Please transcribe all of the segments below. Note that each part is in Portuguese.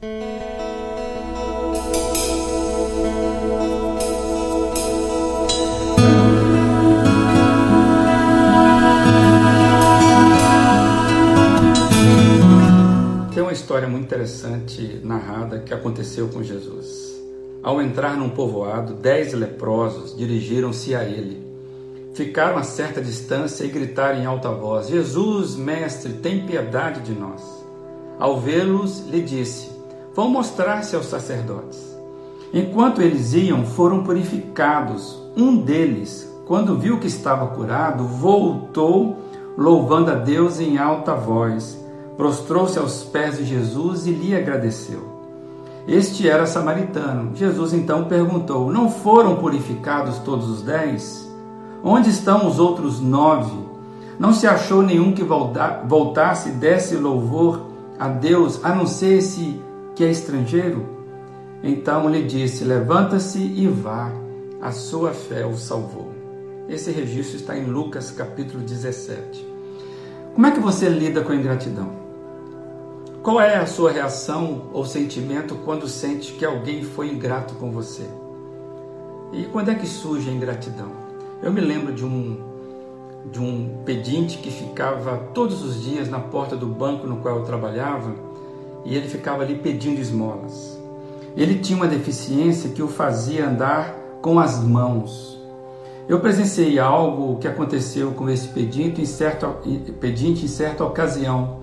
Tem uma história muito interessante narrada que aconteceu com Jesus. Ao entrar num povoado, dez leprosos dirigiram-se a ele. Ficaram a certa distância e gritaram em alta voz: Jesus, mestre, tem piedade de nós. Ao vê-los, lhe disse: Vão mostrar-se aos sacerdotes. Enquanto eles iam, foram purificados. Um deles, quando viu que estava curado, voltou, louvando a Deus em alta voz. Prostrou-se aos pés de Jesus e lhe agradeceu. Este era samaritano. Jesus então perguntou: Não foram purificados todos os dez? Onde estão os outros nove? Não se achou nenhum que voltasse e desse louvor a Deus, a não ser esse que é estrangeiro? Então lhe disse: Levanta-se e vá, a sua fé o salvou. Esse registro está em Lucas capítulo 17. Como é que você lida com a ingratidão? Qual é a sua reação ou sentimento quando sente que alguém foi ingrato com você? E quando é que surge a ingratidão? Eu me lembro de um de um pedinte que ficava todos os dias na porta do banco no qual eu trabalhava e ele ficava ali pedindo esmolas. Ele tinha uma deficiência que o fazia andar com as mãos. Eu presenciei algo que aconteceu com esse pedinte em, certo, pedinte em certa ocasião.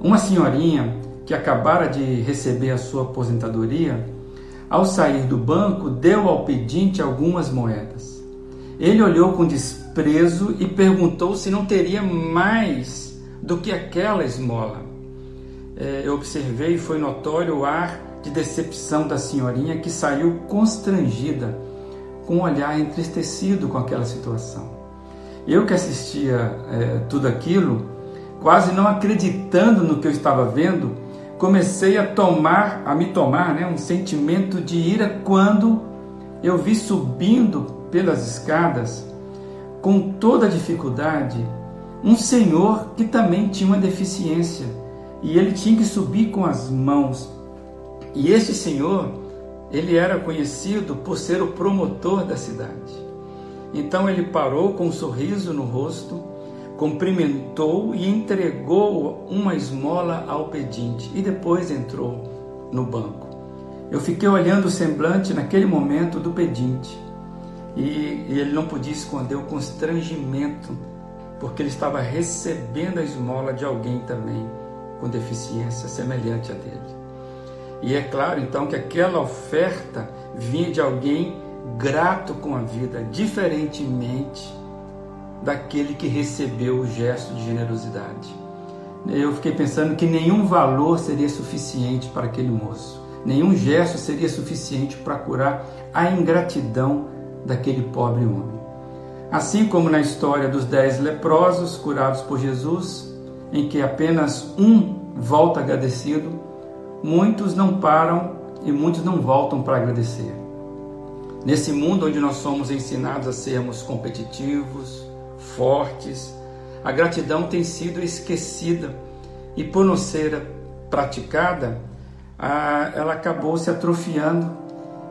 Uma senhorinha que acabara de receber a sua aposentadoria, ao sair do banco, deu ao pedinte algumas moedas. Ele olhou com desprezo e perguntou se não teria mais do que aquela esmola. É, eu observei foi notório o ar de decepção da senhorinha que saiu constrangida, com um olhar entristecido com aquela situação. Eu que assistia é, tudo aquilo, quase não acreditando no que eu estava vendo, comecei a tomar, a me tomar, né, um sentimento de ira quando eu vi subindo pelas escadas com toda dificuldade um senhor que também tinha uma deficiência e ele tinha que subir com as mãos. E este senhor, ele era conhecido por ser o promotor da cidade. Então ele parou com um sorriso no rosto cumprimentou e entregou uma esmola ao pedinte e depois entrou no banco. Eu fiquei olhando o semblante naquele momento do pedinte e, ele não podia esconder o constrangimento, porque ele estava recebendo a esmola de alguém também com deficiência semelhante a dele. E é claro então que aquela oferta vinha de alguém grato com a vida, diferentemente daquele que recebeu o gesto de generosidade. Eu fiquei pensando que nenhum valor seria suficiente para aquele moço, nenhum gesto seria suficiente para curar a ingratidão daquele pobre homem. Assim como na história dos dez leprosos curados por Jesus, em que apenas um volta agradecido, muitos não param e muitos não voltam para agradecer. Nesse mundo onde nós somos ensinados a sermos competitivos, fortes. A gratidão tem sido esquecida e, por não ser praticada, ela acabou se atrofiando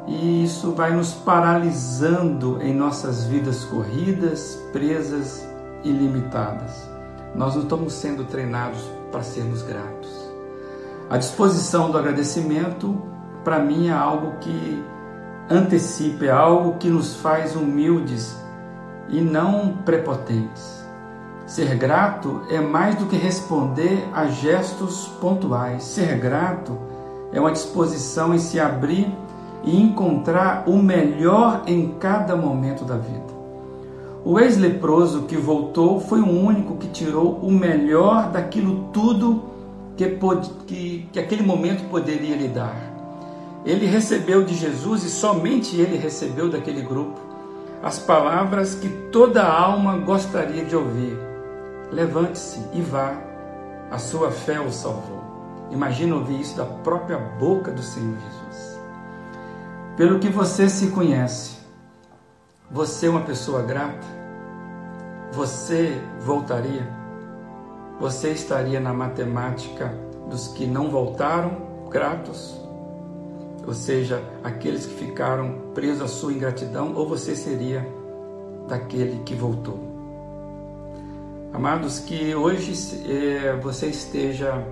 e isso vai nos paralisando em nossas vidas corridas, presas e limitadas. Nós não estamos sendo treinados para sermos gratos. A disposição do agradecimento, para mim, é algo que antecipa, é algo que nos faz humildes e não prepotentes. Ser grato é mais do que responder a gestos pontuais. Ser grato é uma disposição em se abrir e encontrar o melhor em cada momento da vida. O ex-leproso que voltou foi o único que tirou o melhor daquilo tudo que, que, que aquele momento poderia lhe dar. Ele recebeu de Jesus e somente ele recebeu daquele grupo as palavras que toda alma gostaria de ouvir. Levante-se e vá, a sua fé o salvou. Imagina ouvir isso da própria boca do Senhor Jesus. Pelo que você se conhece, você é uma pessoa grata? Você voltaria? Você estaria na matemática dos que não voltaram gratos, ou seja, aqueles que ficaram presos à sua ingratidão, ou você seria daquele que voltou. Amados, que hoje é, você esteja,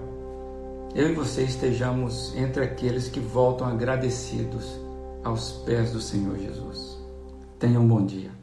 eu e você estejamos entre aqueles que voltam agradecidos aos pés do Senhor Jesus. Tenha um bom dia.